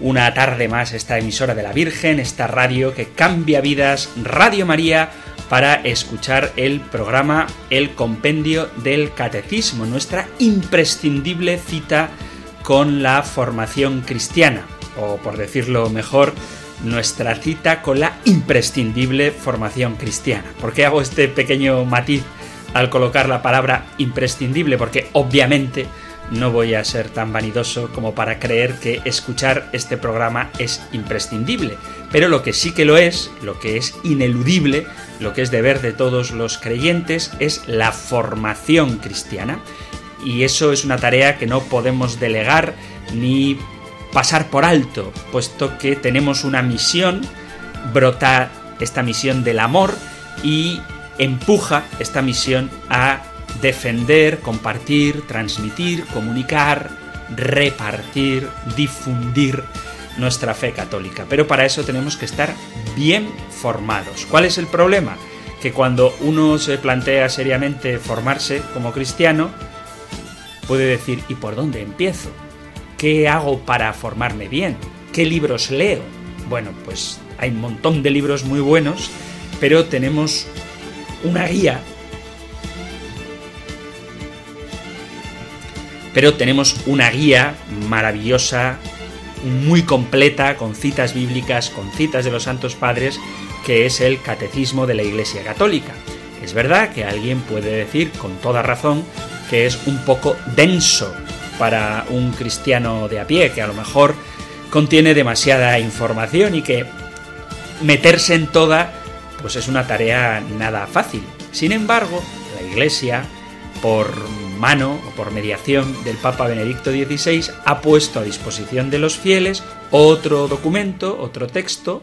una tarde más esta emisora de la Virgen, esta radio que cambia vidas, Radio María, para escuchar el programa El Compendio del Catecismo, nuestra imprescindible cita con la formación cristiana, o por decirlo mejor, nuestra cita con la imprescindible formación cristiana. ¿Por qué hago este pequeño matiz al colocar la palabra imprescindible? Porque obviamente no voy a ser tan vanidoso como para creer que escuchar este programa es imprescindible. Pero lo que sí que lo es, lo que es ineludible, lo que es deber de todos los creyentes, es la formación cristiana. Y eso es una tarea que no podemos delegar ni pasar por alto, puesto que tenemos una misión, brota esta misión del amor y empuja esta misión a defender, compartir, transmitir, comunicar, repartir, difundir nuestra fe católica. Pero para eso tenemos que estar bien formados. ¿Cuál es el problema? Que cuando uno se plantea seriamente formarse como cristiano, puede decir, ¿y por dónde empiezo? ¿Qué hago para formarme bien? ¿Qué libros leo? Bueno, pues hay un montón de libros muy buenos, pero tenemos una guía. Pero tenemos una guía maravillosa, muy completa, con citas bíblicas, con citas de los santos padres, que es el Catecismo de la Iglesia Católica. Es verdad que alguien puede decir con toda razón que es un poco denso para un cristiano de a pie, que a lo mejor contiene demasiada información y que meterse en toda pues es una tarea nada fácil. Sin embargo, la Iglesia, por mano o por mediación del Papa Benedicto XVI, ha puesto a disposición de los fieles otro documento, otro texto,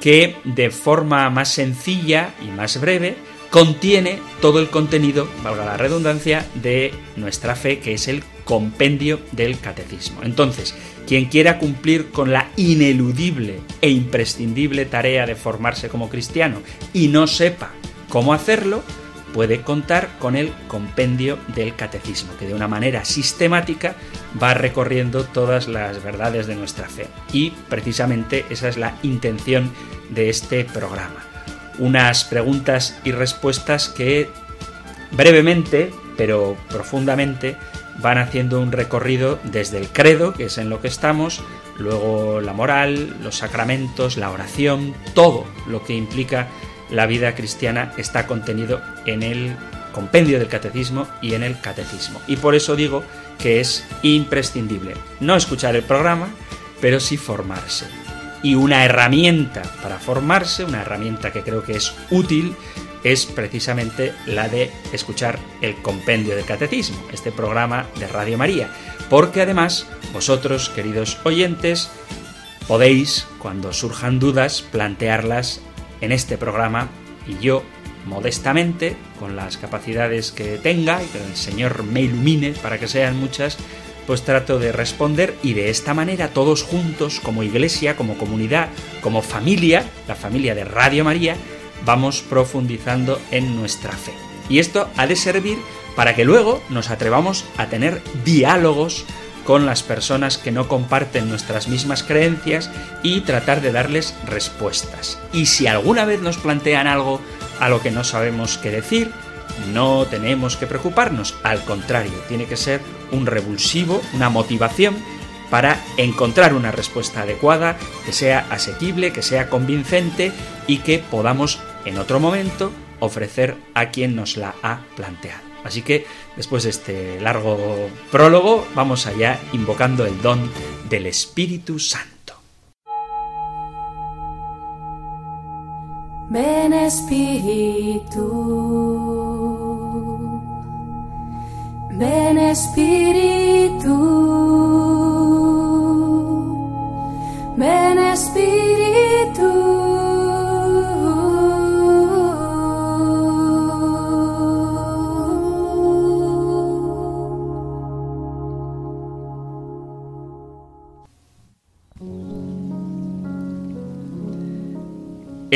que de forma más sencilla y más breve contiene todo el contenido, valga la redundancia, de nuestra fe, que es el compendio del catecismo. Entonces, quien quiera cumplir con la ineludible e imprescindible tarea de formarse como cristiano y no sepa cómo hacerlo, puede contar con el compendio del catecismo, que de una manera sistemática va recorriendo todas las verdades de nuestra fe. Y precisamente esa es la intención de este programa unas preguntas y respuestas que brevemente, pero profundamente, van haciendo un recorrido desde el credo, que es en lo que estamos, luego la moral, los sacramentos, la oración, todo lo que implica la vida cristiana está contenido en el compendio del catecismo y en el catecismo. Y por eso digo que es imprescindible no escuchar el programa, pero sí formarse y una herramienta para formarse, una herramienta que creo que es útil, es precisamente la de escuchar el compendio del catecismo, este programa de Radio María, porque además vosotros, queridos oyentes, podéis, cuando surjan dudas, plantearlas en este programa y yo, modestamente, con las capacidades que tenga y que el Señor me ilumine para que sean muchas, pues trato de responder y de esta manera todos juntos, como iglesia, como comunidad, como familia, la familia de Radio María, vamos profundizando en nuestra fe. Y esto ha de servir para que luego nos atrevamos a tener diálogos con las personas que no comparten nuestras mismas creencias y tratar de darles respuestas. Y si alguna vez nos plantean algo a lo que no sabemos qué decir, no tenemos que preocuparnos, al contrario, tiene que ser un revulsivo, una motivación para encontrar una respuesta adecuada, que sea asequible, que sea convincente y que podamos en otro momento ofrecer a quien nos la ha planteado. Así que después de este largo prólogo, vamos allá invocando el don del Espíritu Santo. Ven Espíritu. Ven Espíritu, ven Espíritu,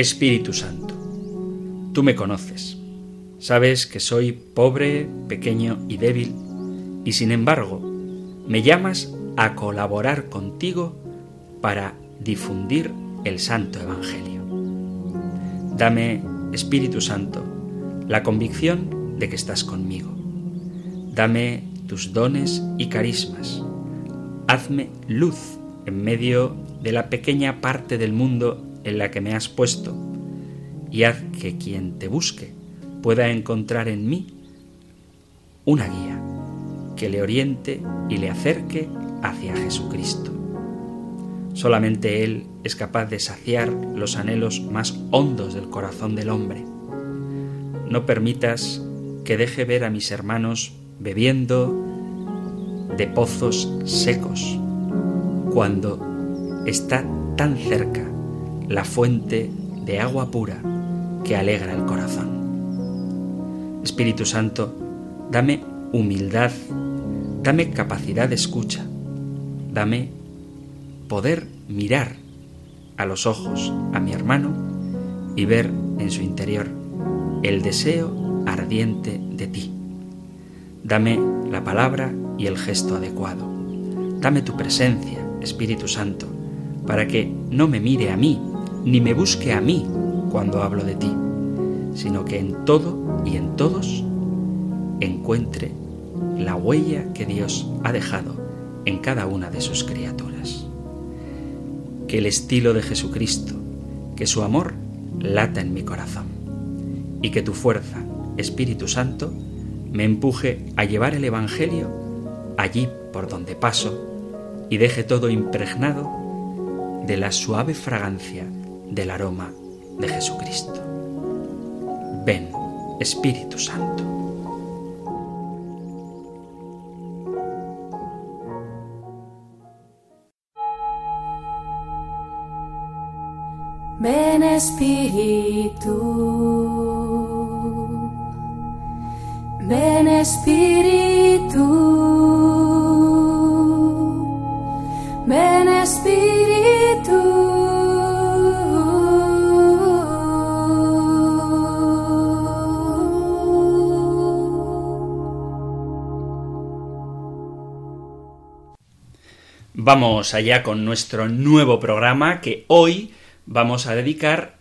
Espíritu Santo, tú me conoces, sabes que soy pobre, pequeño y débil, y sin embargo me llamas a colaborar contigo para difundir el Santo Evangelio. Dame, Espíritu Santo, la convicción de que estás conmigo. Dame tus dones y carismas. Hazme luz en medio de la pequeña parte del mundo en la que me has puesto y haz que quien te busque pueda encontrar en mí una guía que le oriente y le acerque hacia Jesucristo. Solamente Él es capaz de saciar los anhelos más hondos del corazón del hombre. No permitas que deje ver a mis hermanos bebiendo de pozos secos, cuando está tan cerca la fuente de agua pura que alegra el corazón. Espíritu Santo, dame humildad, dame capacidad de escucha, dame poder mirar a los ojos a mi hermano y ver en su interior el deseo ardiente de ti. Dame la palabra y el gesto adecuado. Dame tu presencia, Espíritu Santo, para que no me mire a mí, ni me busque a mí cuando hablo de ti, sino que en todo y en todos encuentre la huella que Dios ha dejado en cada una de sus criaturas. Que el estilo de Jesucristo, que su amor lata en mi corazón y que tu fuerza, Espíritu Santo, me empuje a llevar el Evangelio allí por donde paso y deje todo impregnado de la suave fragancia del aroma de Jesucristo. Ven, Espíritu Santo. Ven Espíritu, ven Espíritu, Vamos allá con nuestro nuevo programa que hoy vamos a dedicar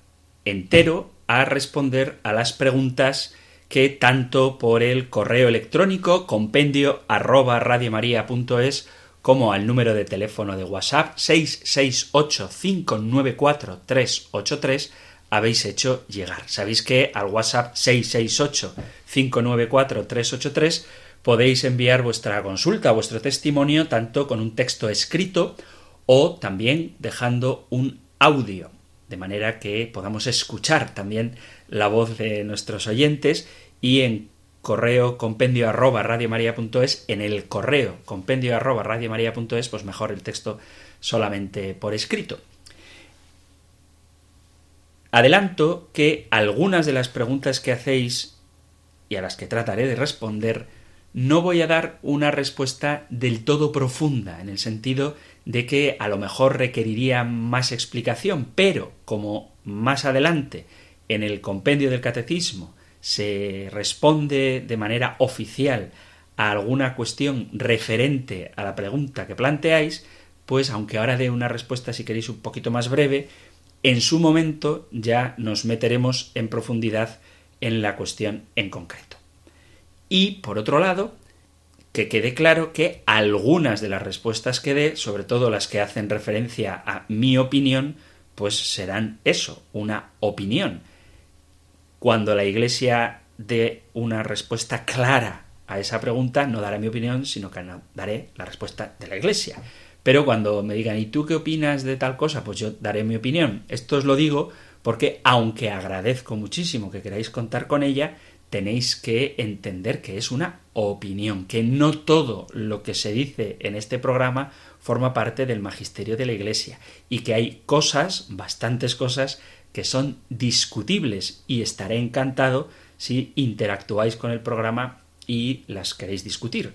entero a responder a las preguntas que tanto por el correo electrónico compendio arroba radiomaria.es como al número de teléfono de WhatsApp 668-594-383 habéis hecho llegar. Sabéis que al WhatsApp 668-594-383 podéis enviar vuestra consulta, vuestro testimonio, tanto con un texto escrito o también dejando un audio, de manera que podamos escuchar también la voz de nuestros oyentes y en correo compendio arroba radiomaria.es, en el correo compendio arroba radiomaria.es, pues mejor el texto solamente por escrito. Adelanto que algunas de las preguntas que hacéis y a las que trataré de responder no voy a dar una respuesta del todo profunda, en el sentido de que a lo mejor requeriría más explicación, pero como más adelante en el compendio del catecismo se responde de manera oficial a alguna cuestión referente a la pregunta que planteáis, pues aunque ahora dé una respuesta si queréis un poquito más breve, en su momento ya nos meteremos en profundidad en la cuestión en concreto. Y, por otro lado, que quede claro que algunas de las respuestas que dé, sobre todo las que hacen referencia a mi opinión, pues serán eso, una opinión. Cuando la Iglesia dé una respuesta clara a esa pregunta, no daré mi opinión, sino que daré la respuesta de la Iglesia. Pero cuando me digan, ¿y tú qué opinas de tal cosa? Pues yo daré mi opinión. Esto os lo digo porque, aunque agradezco muchísimo que queráis contar con ella, tenéis que entender que es una opinión, que no todo lo que se dice en este programa forma parte del magisterio de la Iglesia y que hay cosas, bastantes cosas, que son discutibles y estaré encantado si interactuáis con el programa y las queréis discutir.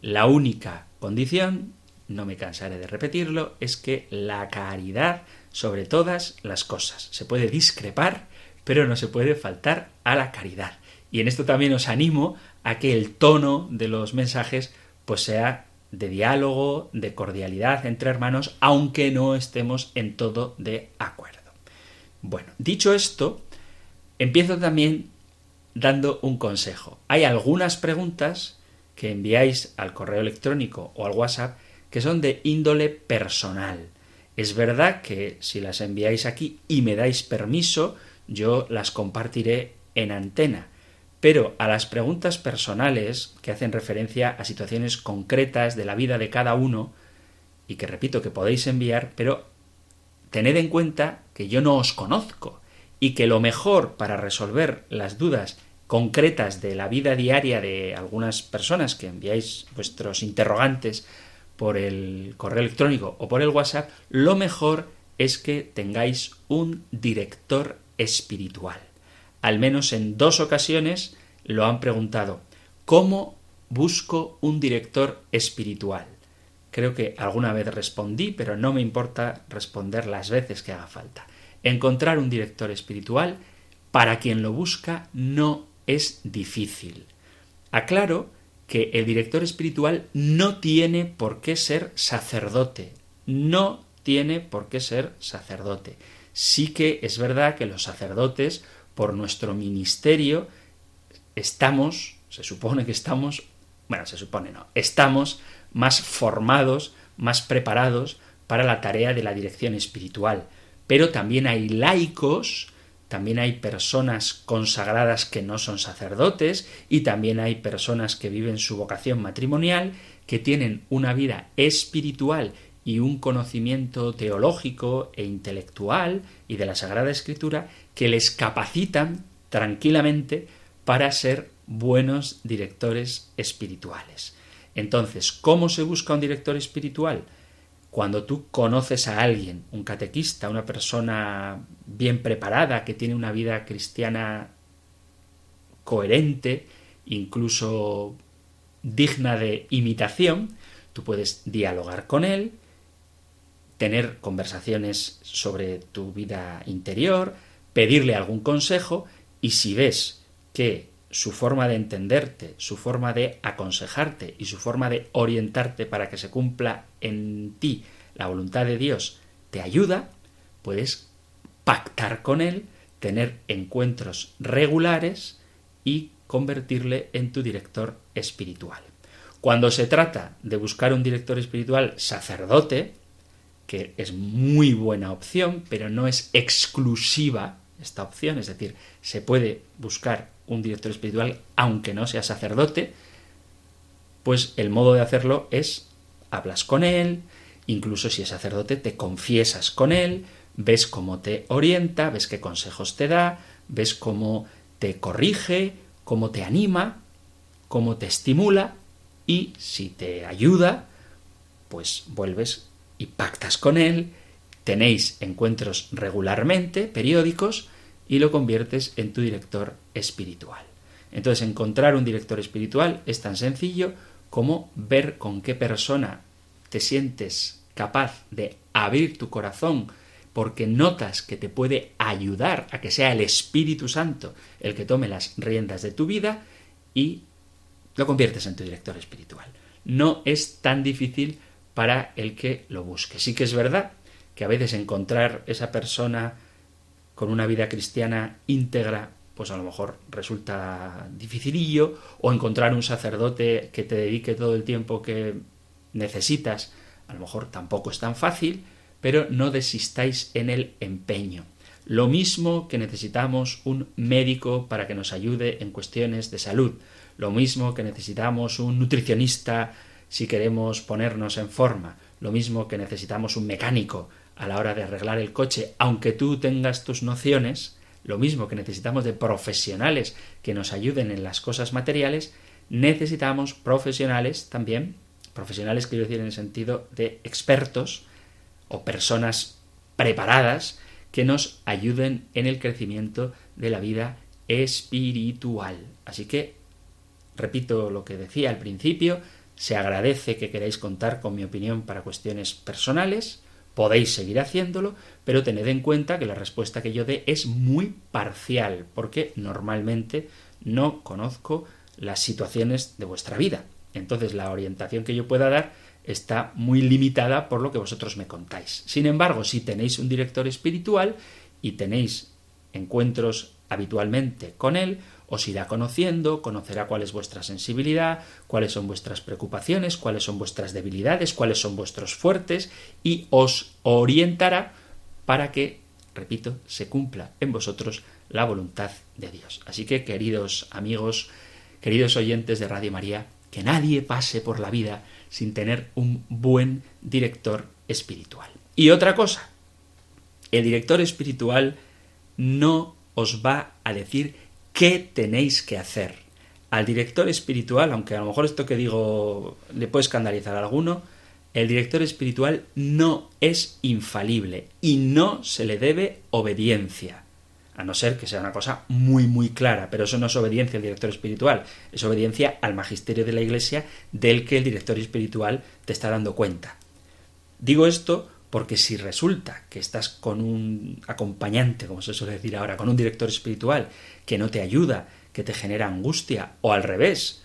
La única condición no me cansaré de repetirlo, es que la caridad sobre todas las cosas. Se puede discrepar, pero no se puede faltar a la caridad. Y en esto también os animo a que el tono de los mensajes pues sea de diálogo, de cordialidad entre hermanos, aunque no estemos en todo de acuerdo. Bueno, dicho esto, empiezo también dando un consejo. Hay algunas preguntas que enviáis al correo electrónico o al WhatsApp que son de índole personal. Es verdad que si las enviáis aquí y me dais permiso, yo las compartiré en antena. Pero a las preguntas personales que hacen referencia a situaciones concretas de la vida de cada uno, y que repito que podéis enviar, pero tened en cuenta que yo no os conozco y que lo mejor para resolver las dudas concretas de la vida diaria de algunas personas que enviáis vuestros interrogantes por el correo electrónico o por el WhatsApp, lo mejor es que tengáis un director espiritual. Al menos en dos ocasiones lo han preguntado. ¿Cómo busco un director espiritual? Creo que alguna vez respondí, pero no me importa responder las veces que haga falta. Encontrar un director espiritual, para quien lo busca, no es difícil. Aclaro que el director espiritual no tiene por qué ser sacerdote. No tiene por qué ser sacerdote. Sí que es verdad que los sacerdotes, por nuestro ministerio, estamos, se supone que estamos, bueno, se supone no, estamos más formados, más preparados para la tarea de la dirección espiritual. Pero también hay laicos, también hay personas consagradas que no son sacerdotes y también hay personas que viven su vocación matrimonial, que tienen una vida espiritual y un conocimiento teológico e intelectual y de la Sagrada Escritura que les capacitan tranquilamente para ser buenos directores espirituales. Entonces, ¿cómo se busca un director espiritual? Cuando tú conoces a alguien, un catequista, una persona bien preparada, que tiene una vida cristiana coherente, incluso digna de imitación, tú puedes dialogar con él, tener conversaciones sobre tu vida interior, pedirle algún consejo y si ves que su forma de entenderte, su forma de aconsejarte y su forma de orientarte para que se cumpla en ti la voluntad de Dios te ayuda, puedes pactar con él, tener encuentros regulares y convertirle en tu director espiritual. Cuando se trata de buscar un director espiritual sacerdote, que es muy buena opción, pero no es exclusiva esta opción, es decir, se puede buscar un director espiritual aunque no sea sacerdote, pues el modo de hacerlo es hablas con él, incluso si es sacerdote te confiesas con él, ves cómo te orienta, ves qué consejos te da, ves cómo te corrige, cómo te anima, cómo te estimula y si te ayuda, pues vuelves y pactas con él, tenéis encuentros regularmente, periódicos, y lo conviertes en tu director espiritual. Entonces, encontrar un director espiritual es tan sencillo como ver con qué persona te sientes capaz de abrir tu corazón porque notas que te puede ayudar a que sea el Espíritu Santo el que tome las riendas de tu vida y lo conviertes en tu director espiritual. No es tan difícil para el que lo busque. Sí que es verdad que a veces encontrar esa persona con una vida cristiana íntegra, pues a lo mejor resulta dificilillo, o encontrar un sacerdote que te dedique todo el tiempo que necesitas, a lo mejor tampoco es tan fácil, pero no desistáis en el empeño. Lo mismo que necesitamos un médico para que nos ayude en cuestiones de salud, lo mismo que necesitamos un nutricionista si queremos ponernos en forma, lo mismo que necesitamos un mecánico a la hora de arreglar el coche, aunque tú tengas tus nociones, lo mismo que necesitamos de profesionales que nos ayuden en las cosas materiales, necesitamos profesionales también, profesionales quiero decir en el sentido de expertos o personas preparadas que nos ayuden en el crecimiento de la vida espiritual. Así que, repito lo que decía al principio, Se agradece que queráis contar con mi opinión para cuestiones personales, podéis seguir haciéndolo, pero tened en cuenta que la respuesta que yo dé es muy parcial, porque normalmente no conozco las situaciones de vuestra vida. Entonces la orientación que yo pueda dar está muy limitada por lo que vosotros me contáis. Sin embargo, si tenéis un director espiritual y tenéis encuentros habitualmente con él, os irá conociendo, conocerá cuál es vuestra sensibilidad, cuáles son vuestras preocupaciones, cuáles son vuestras debilidades, cuáles son vuestros fuertes y os orientará para que, repito, se cumpla en vosotros la voluntad de Dios. Así que, queridos amigos, queridos oyentes de Radio María, que nadie pase por la vida sin tener un buen director espiritual. Y otra cosa, el director espiritual no os va a decir qué tenéis que hacer. Al director espiritual, aunque a lo mejor esto que digo le puede escandalizar a alguno, el director espiritual no es infalible y no se le debe obediencia. A no ser que sea una cosa muy, muy clara, pero eso no es obediencia al director espiritual, es obediencia al magisterio de la Iglesia del que el director espiritual te está dando cuenta. Digo esto porque si resulta que estás con un acompañante, como se suele decir ahora, con un director espiritual que no te ayuda, que te genera angustia, o al revés,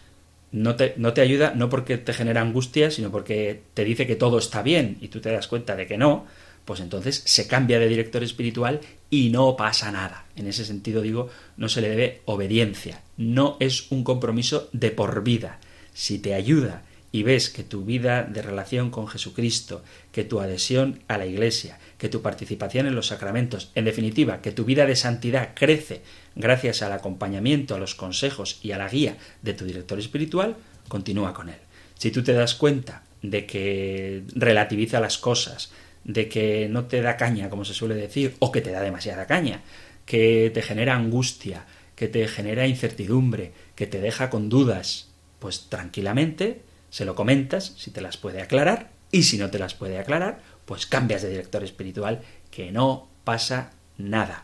no te, no te ayuda no porque te genera angustia, sino porque te dice que todo está bien y tú te das cuenta de que no, pues entonces se cambia de director espiritual y no pasa nada. En ese sentido digo, no se le debe obediencia, no es un compromiso de por vida. Si te ayuda y ves que tu vida de relación con Jesucristo, que tu adhesión a la Iglesia, que tu participación en los sacramentos, en definitiva, que tu vida de santidad crece gracias al acompañamiento, a los consejos y a la guía de tu director espiritual, continúa con él. Si tú te das cuenta de que relativiza las cosas, de que no te da caña, como se suele decir, o que te da demasiada caña, que te genera angustia, que te genera incertidumbre, que te deja con dudas, pues tranquilamente se lo comentas si te las puede aclarar y si no te las puede aclarar, pues cambias de director espiritual, que no pasa nada.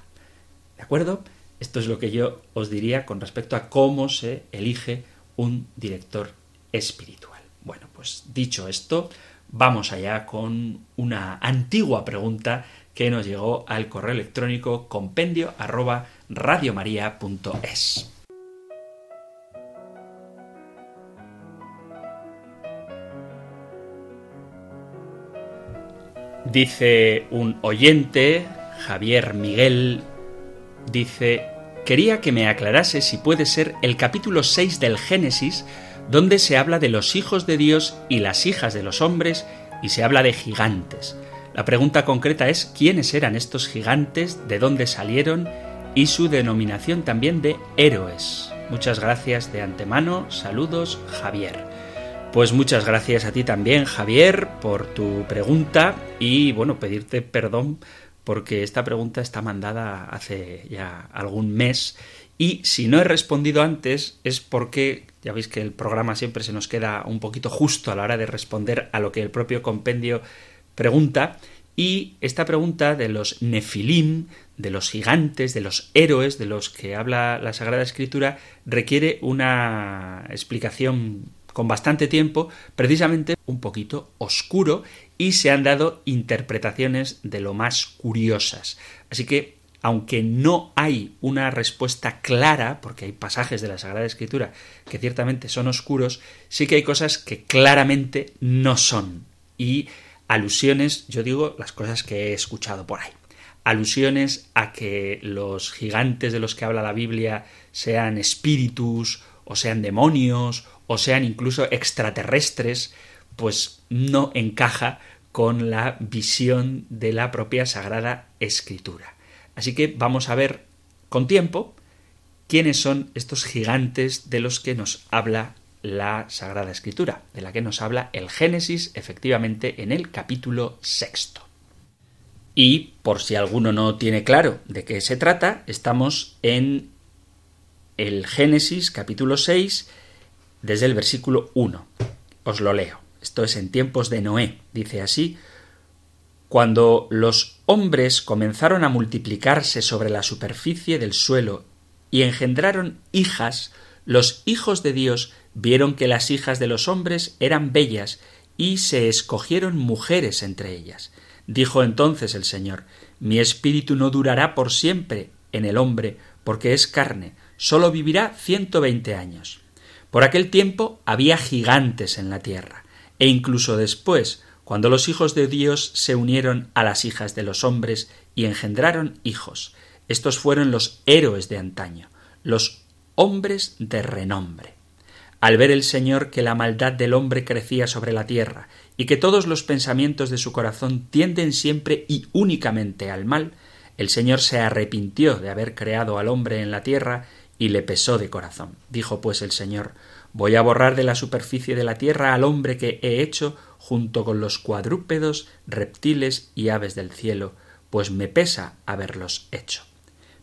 ¿De acuerdo? Esto es lo que yo os diría con respecto a cómo se elige un director espiritual. Bueno, pues dicho esto, vamos allá con una antigua pregunta que nos llegó al correo electrónico compendio. Dice un oyente, Javier Miguel, dice, quería que me aclarase si puede ser el capítulo 6 del Génesis, donde se habla de los hijos de Dios y las hijas de los hombres, y se habla de gigantes. La pregunta concreta es quiénes eran estos gigantes, de dónde salieron y su denominación también de héroes. Muchas gracias de antemano, saludos Javier. Pues muchas gracias a ti también, Javier, por tu pregunta y bueno, pedirte perdón porque esta pregunta está mandada hace ya algún mes y si no he respondido antes es porque ya veis que el programa siempre se nos queda un poquito justo a la hora de responder a lo que el propio compendio pregunta y esta pregunta de los nefilim, de los gigantes, de los héroes de los que habla la Sagrada Escritura requiere una explicación con bastante tiempo, precisamente un poquito oscuro y se han dado interpretaciones de lo más curiosas. Así que, aunque no hay una respuesta clara, porque hay pasajes de la Sagrada Escritura que ciertamente son oscuros, sí que hay cosas que claramente no son. Y alusiones, yo digo las cosas que he escuchado por ahí. Alusiones a que los gigantes de los que habla la Biblia sean espíritus o sean demonios o sean incluso extraterrestres, pues no encaja con la visión de la propia Sagrada Escritura. Así que vamos a ver con tiempo quiénes son estos gigantes de los que nos habla la Sagrada Escritura, de la que nos habla el Génesis efectivamente en el capítulo sexto. Y por si alguno no tiene claro de qué se trata, estamos en el Génesis capítulo 6 desde el versículo 1. Os lo leo. Esto es en tiempos de Noé. Dice así, Cuando los hombres comenzaron a multiplicarse sobre la superficie del suelo y engendraron hijas, los hijos de Dios vieron que las hijas de los hombres eran bellas y se escogieron mujeres entre ellas. Dijo entonces el Señor, Mi espíritu no durará por siempre en el hombre, porque es carne, sólo vivirá ciento veinte años. Por aquel tiempo había gigantes en la tierra, e incluso después, cuando los hijos de Dios se unieron a las hijas de los hombres y engendraron hijos. Estos fueron los héroes de antaño, los hombres de renombre. Al ver el Señor que la maldad del hombre crecía sobre la tierra y que todos los pensamientos de su corazón tienden siempre y únicamente al mal, el Señor se arrepintió de haber creado al hombre en la tierra y le pesó de corazón. Dijo pues el Señor Voy a borrar de la superficie de la tierra al hombre que he hecho junto con los cuadrúpedos, reptiles y aves del cielo, pues me pesa haberlos hecho.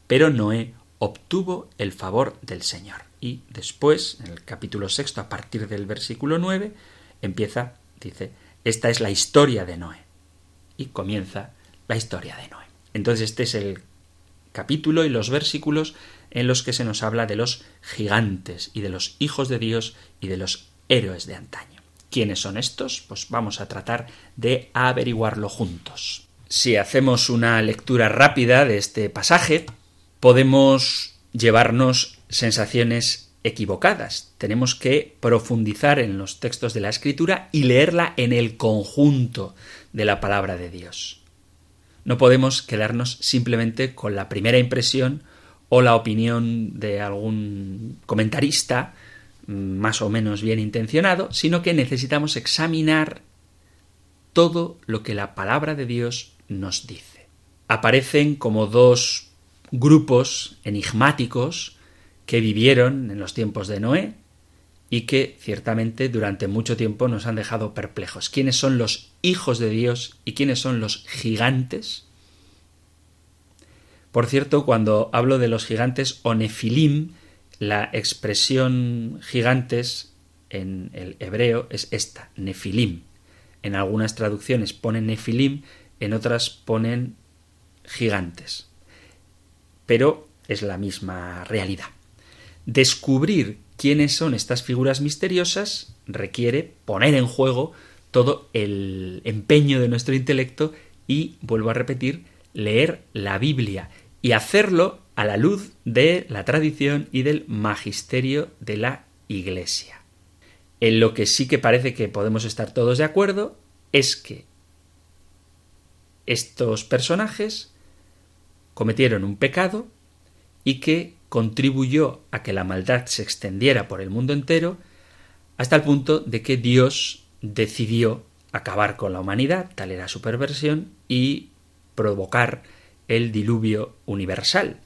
Pero Noé obtuvo el favor del Señor. Y después, en el capítulo sexto, a partir del versículo nueve, empieza, dice, esta es la historia de Noé. Y comienza la historia de Noé. Entonces este es el capítulo y los versículos en los que se nos habla de los gigantes y de los hijos de Dios y de los héroes de antaño. ¿Quiénes son estos? Pues vamos a tratar de averiguarlo juntos. Si hacemos una lectura rápida de este pasaje, podemos llevarnos sensaciones equivocadas. Tenemos que profundizar en los textos de la Escritura y leerla en el conjunto de la palabra de Dios. No podemos quedarnos simplemente con la primera impresión o la opinión de algún comentarista mm, más o menos bien intencionado, sino que necesitamos examinar todo lo que la palabra de Dios nos dice. Aparecen como dos grupos enigmáticos que vivieron en los tiempos de Noé y que ciertamente durante mucho tiempo nos han dejado perplejos. ¿Quiénes son los hijos de Dios y quiénes son los gigantes? Por cierto, cuando hablo de los gigantes o nefilim, la expresión gigantes en el hebreo es esta, nefilim. En algunas traducciones ponen nefilim, en otras ponen gigantes. Pero es la misma realidad. Descubrir quiénes son estas figuras misteriosas requiere poner en juego todo el empeño de nuestro intelecto y, vuelvo a repetir, leer la Biblia y hacerlo a la luz de la tradición y del magisterio de la Iglesia. En lo que sí que parece que podemos estar todos de acuerdo es que estos personajes cometieron un pecado y que contribuyó a que la maldad se extendiera por el mundo entero hasta el punto de que Dios decidió acabar con la humanidad, tal era su perversión, y provocar el diluvio universal,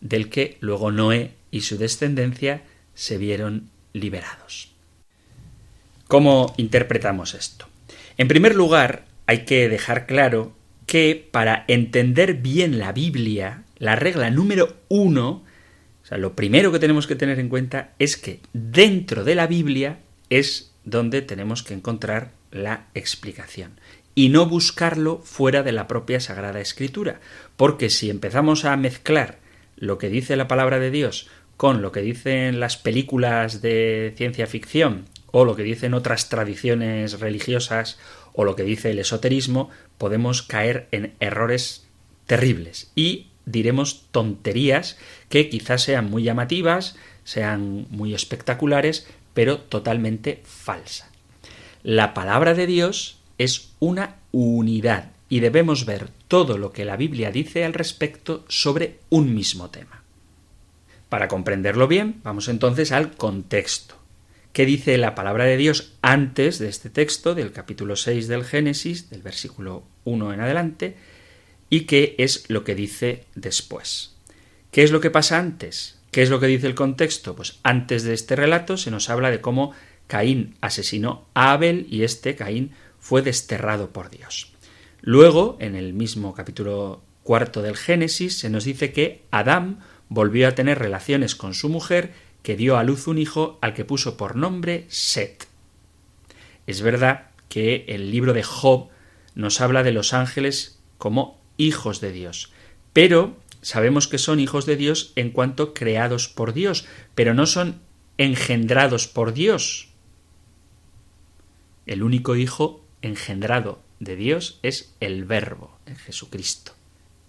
del que luego Noé y su descendencia se vieron liberados. ¿Cómo interpretamos esto? En primer lugar, hay que dejar claro que para entender bien la Biblia, la regla número uno, o sea, lo primero que tenemos que tener en cuenta es que dentro de la Biblia es donde tenemos que encontrar la explicación y no buscarlo fuera de la propia Sagrada Escritura, porque si empezamos a mezclar lo que dice la palabra de Dios con lo que dicen las películas de ciencia ficción o lo que dicen otras tradiciones religiosas o lo que dice el esoterismo, podemos caer en errores terribles y diremos tonterías que quizás sean muy llamativas, sean muy espectaculares, pero totalmente falsas. La palabra de Dios es una unidad y debemos ver todo lo que la Biblia dice al respecto sobre un mismo tema. Para comprenderlo bien, vamos entonces al contexto. ¿Qué dice la palabra de Dios antes de este texto, del capítulo 6 del Génesis, del versículo 1 en adelante, y qué es lo que dice después? ¿Qué es lo que pasa antes? ¿Qué es lo que dice el contexto? Pues antes de este relato se nos habla de cómo Caín asesinó a Abel y este Caín fue desterrado por Dios. Luego, en el mismo capítulo cuarto del Génesis, se nos dice que Adán volvió a tener relaciones con su mujer, que dio a luz un hijo al que puso por nombre Set. Es verdad que el libro de Job nos habla de los ángeles como hijos de Dios, pero sabemos que son hijos de Dios en cuanto creados por Dios, pero no son engendrados por Dios. El único Hijo engendrado de Dios es el Verbo, en Jesucristo,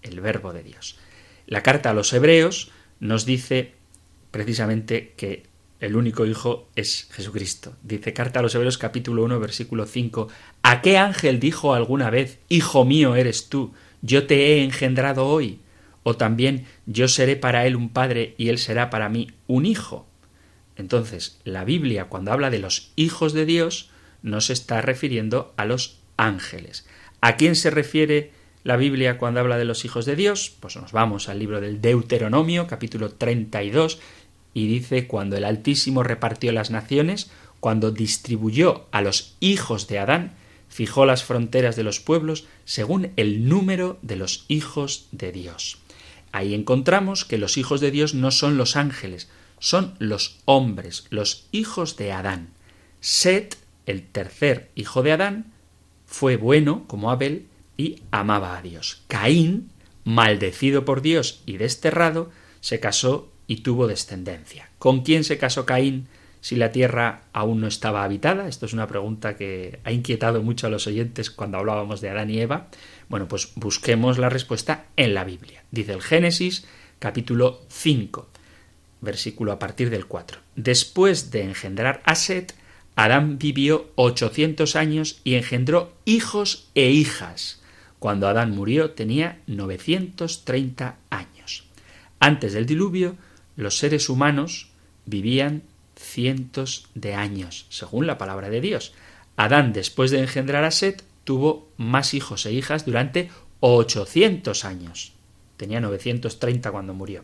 el Verbo de Dios. La carta a los Hebreos nos dice precisamente que el único Hijo es Jesucristo. Dice carta a los Hebreos capítulo 1 versículo 5, ¿A qué ángel dijo alguna vez, Hijo mío eres tú, yo te he engendrado hoy? O también, yo seré para él un padre y él será para mí un hijo. Entonces, la Biblia cuando habla de los hijos de Dios, no se está refiriendo a los ángeles. ¿A quién se refiere la Biblia cuando habla de los hijos de Dios? Pues nos vamos al libro del Deuteronomio, capítulo 32, y dice, cuando el Altísimo repartió las naciones, cuando distribuyó a los hijos de Adán, fijó las fronteras de los pueblos según el número de los hijos de Dios. Ahí encontramos que los hijos de Dios no son los ángeles, son los hombres, los hijos de Adán. Set, el tercer hijo de Adán, fue bueno como Abel y amaba a Dios. Caín, maldecido por Dios y desterrado, se casó y tuvo descendencia. ¿Con quién se casó Caín si la tierra aún no estaba habitada? Esto es una pregunta que ha inquietado mucho a los oyentes cuando hablábamos de Adán y Eva. Bueno, pues busquemos la respuesta en la Biblia. Dice el Génesis capítulo 5, versículo a partir del 4. Después de engendrar a Adán vivió 800 años y engendró hijos e hijas. Cuando Adán murió tenía 930 años. Antes del diluvio, los seres humanos vivían cientos de años, según la palabra de Dios. Adán, después de engendrar a Set, tuvo más hijos e hijas durante 800 años. Tenía 930 cuando murió.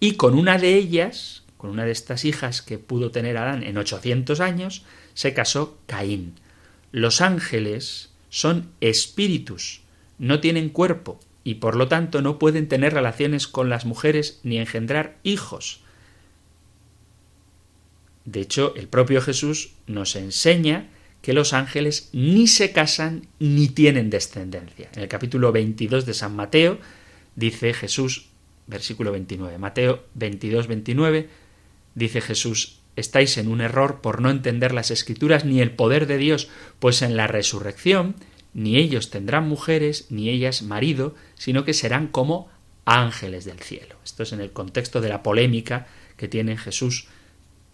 Y con una de ellas, con una de estas hijas que pudo tener Adán en 800 años, se casó Caín. Los ángeles son espíritus, no tienen cuerpo, y por lo tanto no pueden tener relaciones con las mujeres ni engendrar hijos. De hecho, el propio Jesús nos enseña que los ángeles ni se casan ni tienen descendencia. En el capítulo 22 de San Mateo dice Jesús, versículo 29, Mateo 22, 29, dice Jesús, estáis en un error por no entender las escrituras ni el poder de Dios, pues en la resurrección ni ellos tendrán mujeres, ni ellas marido, sino que serán como ángeles del cielo. Esto es en el contexto de la polémica que tiene Jesús,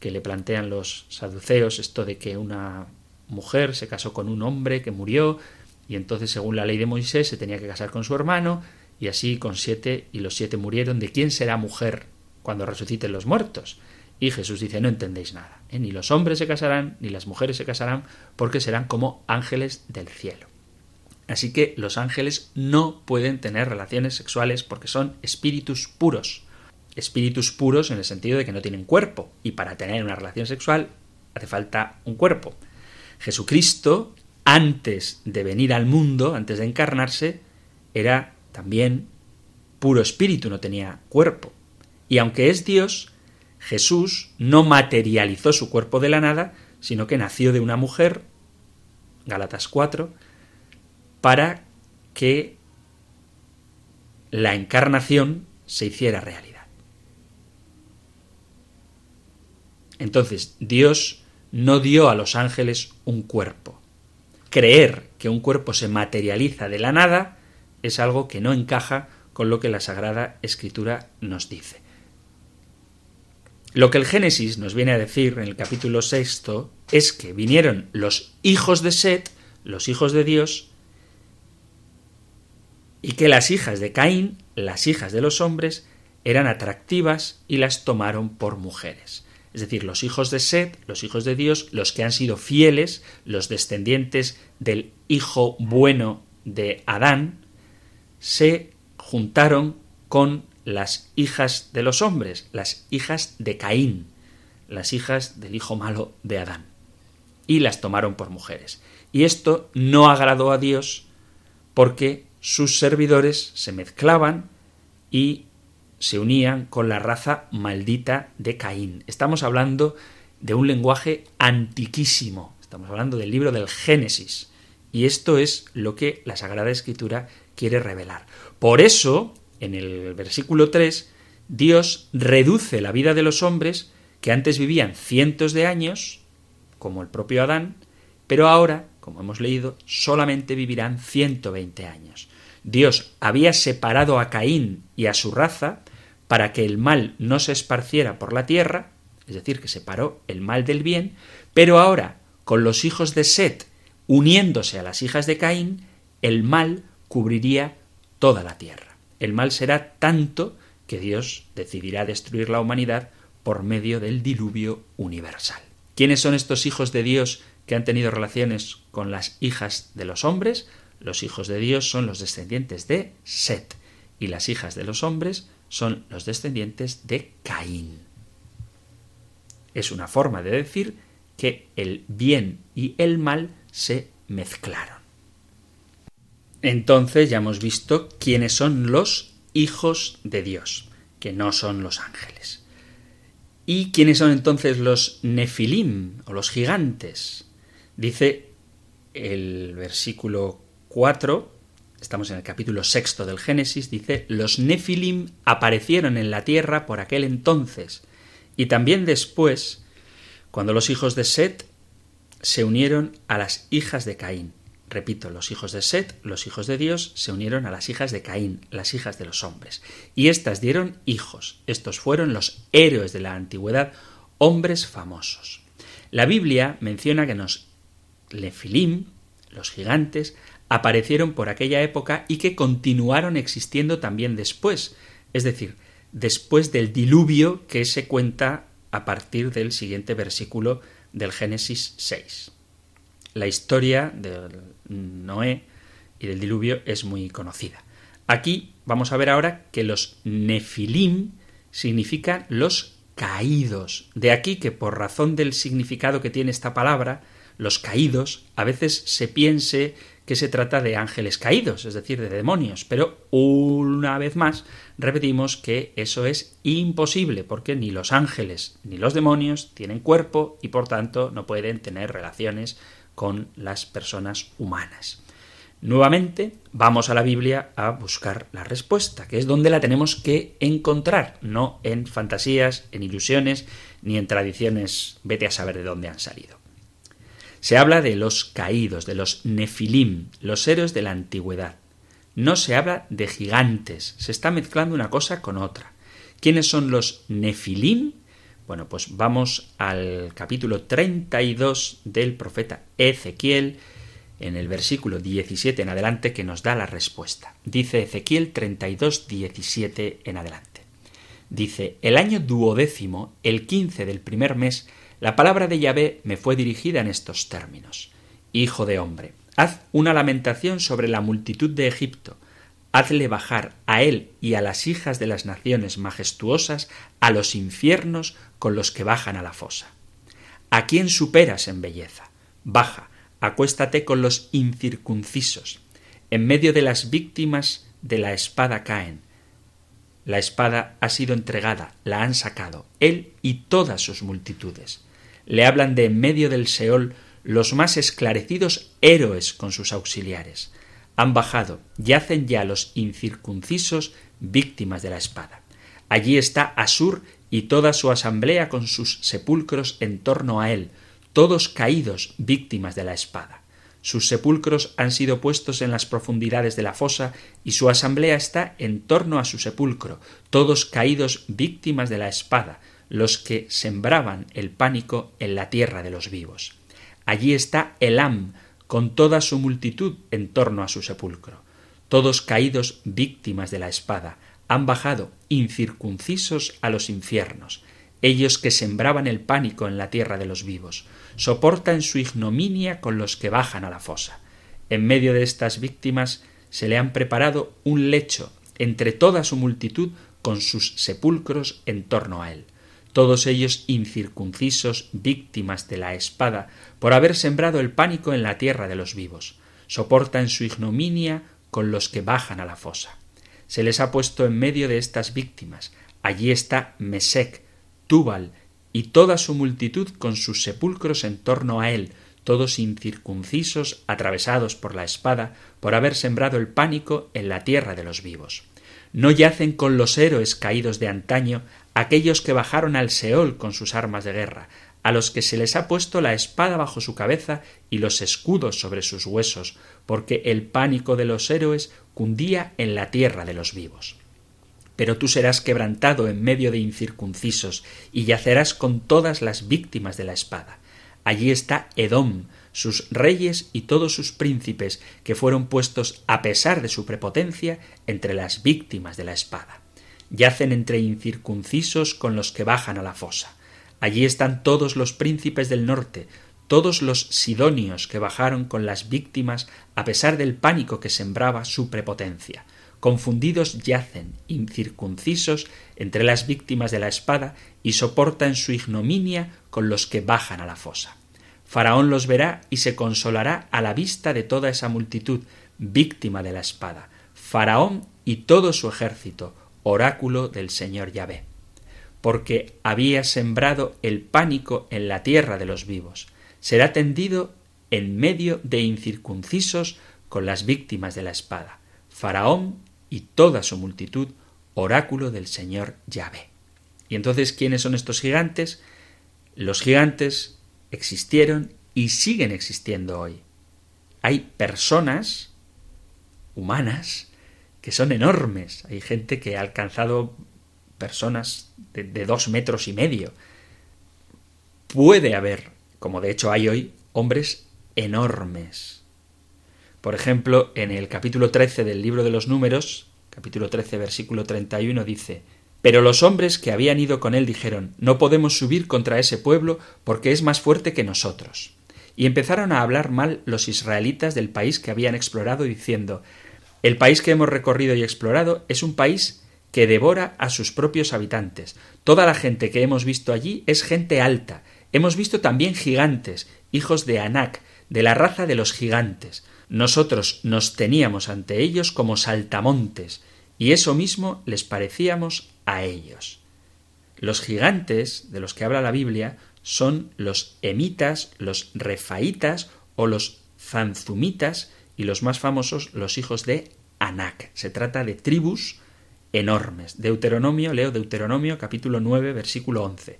que le plantean los saduceos, esto de que una mujer se casó con un hombre que murió, y entonces según la ley de Moisés se tenía que casar con su hermano, y así con siete, y los siete murieron, ¿de quién será mujer cuando resuciten los muertos? Y Jesús dice, no entendéis nada, ¿eh? ni los hombres se casarán, ni las mujeres se casarán, porque serán como ángeles del cielo. Así que los ángeles no pueden tener relaciones sexuales porque son espíritus puros. Espíritus puros en el sentido de que no tienen cuerpo. Y para tener una relación sexual hace falta un cuerpo. Jesucristo, antes de venir al mundo, antes de encarnarse, era también puro espíritu, no tenía cuerpo. Y aunque es Dios, Jesús no materializó su cuerpo de la nada, sino que nació de una mujer, Gálatas 4, para que la encarnación se hiciera realidad. Entonces, Dios no dio a los ángeles un cuerpo. Creer que un cuerpo se materializa de la nada es algo que no encaja con lo que la Sagrada Escritura nos dice. Lo que el Génesis nos viene a decir en el capítulo sexto es que vinieron los hijos de Set, los hijos de Dios, y que las hijas de Caín, las hijas de los hombres, eran atractivas y las tomaron por mujeres. Es decir, los hijos de Seth, los hijos de Dios, los que han sido fieles, los descendientes del hijo bueno de Adán, se juntaron con las hijas de los hombres, las hijas de Caín, las hijas del hijo malo de Adán, y las tomaron por mujeres. Y esto no agradó a Dios porque sus servidores se mezclaban y se unían con la raza maldita de Caín. Estamos hablando de un lenguaje antiquísimo, estamos hablando del libro del Génesis, y esto es lo que la Sagrada Escritura quiere revelar. Por eso, en el versículo 3, Dios reduce la vida de los hombres que antes vivían cientos de años, como el propio Adán, pero ahora, como hemos leído, solamente vivirán 120 años. Dios había separado a Caín y a su raza para que el mal no se esparciera por la tierra, es decir, que separó el mal del bien, pero ahora, con los hijos de Set uniéndose a las hijas de Caín, el mal cubriría toda la tierra. El mal será tanto que Dios decidirá destruir la humanidad por medio del diluvio universal. ¿Quiénes son estos hijos de Dios que han tenido relaciones con las hijas de los hombres? Los hijos de Dios son los descendientes de Set y las hijas de los hombres son los descendientes de Caín. Es una forma de decir que el bien y el mal se mezclaron. Entonces ya hemos visto quiénes son los hijos de Dios, que no son los ángeles. ¿Y quiénes son entonces los nefilim o los gigantes? Dice el versículo 4, estamos en el capítulo sexto del Génesis, dice, los nefilim aparecieron en la tierra por aquel entonces, y también después, cuando los hijos de Set se unieron a las hijas de Caín. Repito, los hijos de Set, los hijos de Dios, se unieron a las hijas de Caín, las hijas de los hombres. Y éstas dieron hijos. Estos fueron los héroes de la antigüedad, hombres famosos. La Biblia menciona que los Lefilim, los gigantes, aparecieron por aquella época y que continuaron existiendo también después, es decir, después del diluvio que se cuenta a partir del siguiente versículo del Génesis 6. La historia de Noé y del diluvio es muy conocida. Aquí vamos a ver ahora que los nefilim significan los caídos. De aquí que por razón del significado que tiene esta palabra, los caídos, a veces se piense que se trata de ángeles caídos, es decir, de demonios, pero una vez más repetimos que eso es imposible, porque ni los ángeles ni los demonios tienen cuerpo y por tanto no pueden tener relaciones con las personas humanas. Nuevamente vamos a la Biblia a buscar la respuesta, que es donde la tenemos que encontrar, no en fantasías, en ilusiones, ni en tradiciones, vete a saber de dónde han salido. Se habla de los caídos, de los nefilim, los héroes de la antigüedad. No se habla de gigantes, se está mezclando una cosa con otra. ¿Quiénes son los nefilim? Bueno, pues vamos al capítulo 32 del profeta Ezequiel, en el versículo 17 en adelante, que nos da la respuesta. Dice Ezequiel 32, 17 en adelante. Dice, el año duodécimo, el 15 del primer mes, la palabra de Yahvé me fue dirigida en estos términos. Hijo de hombre, haz una lamentación sobre la multitud de Egipto, hazle bajar a él y a las hijas de las naciones majestuosas a los infiernos con los que bajan a la fosa. ¿A quién superas en belleza? Baja, acuéstate con los incircuncisos. En medio de las víctimas de la espada caen. La espada ha sido entregada, la han sacado, él y todas sus multitudes le hablan de en medio del Seol los más esclarecidos héroes con sus auxiliares. Han bajado, yacen ya los incircuncisos víctimas de la espada. Allí está Asur y toda su asamblea con sus sepulcros en torno a él, todos caídos víctimas de la espada. Sus sepulcros han sido puestos en las profundidades de la fosa y su asamblea está en torno a su sepulcro, todos caídos víctimas de la espada, los que sembraban el pánico en la tierra de los vivos. Allí está Elam, con toda su multitud en torno a su sepulcro. Todos caídos víctimas de la espada, han bajado incircuncisos a los infiernos. Ellos que sembraban el pánico en la tierra de los vivos, soportan su ignominia con los que bajan a la fosa. En medio de estas víctimas se le han preparado un lecho entre toda su multitud con sus sepulcros en torno a él todos ellos incircuncisos, víctimas de la espada, por haber sembrado el pánico en la tierra de los vivos. Soportan su ignominia con los que bajan a la fosa. Se les ha puesto en medio de estas víctimas. Allí está Mesec, Túbal y toda su multitud con sus sepulcros en torno a él, todos incircuncisos, atravesados por la espada, por haber sembrado el pánico en la tierra de los vivos. no yacen con los héroes caídos de antaño, aquellos que bajaron al Seol con sus armas de guerra, a los que se les ha puesto la espada bajo su cabeza y los escudos sobre sus huesos, porque el pánico de los héroes cundía en la tierra de los vivos. Pero tú serás quebrantado en medio de incircuncisos, y yacerás con todas las víctimas de la espada. Allí está Edom, sus reyes y todos sus príncipes, que fueron puestos, a pesar de su prepotencia, entre las víctimas de la espada. Yacen entre incircuncisos con los que bajan a la fosa. Allí están todos los príncipes del norte, todos los sidonios que bajaron con las víctimas a pesar del pánico que sembraba su prepotencia. Confundidos yacen, incircuncisos, entre las víctimas de la espada y soportan su ignominia con los que bajan a la fosa. Faraón los verá y se consolará a la vista de toda esa multitud, víctima de la espada. Faraón y todo su ejército, oráculo del Señor Yahvé. Porque había sembrado el pánico en la tierra de los vivos. Será tendido en medio de incircuncisos con las víctimas de la espada. Faraón y toda su multitud, oráculo del Señor Yahvé. Y entonces, ¿quiénes son estos gigantes? Los gigantes existieron y siguen existiendo hoy. Hay personas humanas que son enormes. Hay gente que ha alcanzado personas de, dos metros y medio. Puede haber, como de hecho hay hoy, hombres enormes. Por ejemplo, en el capítulo 13 del libro de los números, capítulo 13, versículo 31, dice, pero los hombres que habían ido con él dijeron No podemos subir contra ese pueblo porque es más fuerte que nosotros. Y empezaron a hablar mal los israelitas del país que habían explorado, diciendo El país que hemos recorrido y explorado es un país que devora a sus propios habitantes. Toda la gente que hemos visto allí es gente alta. Hemos visto también gigantes, hijos de Anac, de la raza de los gigantes. Nosotros nos teníamos ante ellos como saltamontes, y eso mismo les parecíamos a ellos. Los gigantes de los que habla la Biblia son los emitas, los refaitas o los zanzumitas y los más famosos los hijos de Anac. Se trata de tribus enormes. Deuteronomio, leo Deuteronomio capítulo 9 versículo 11.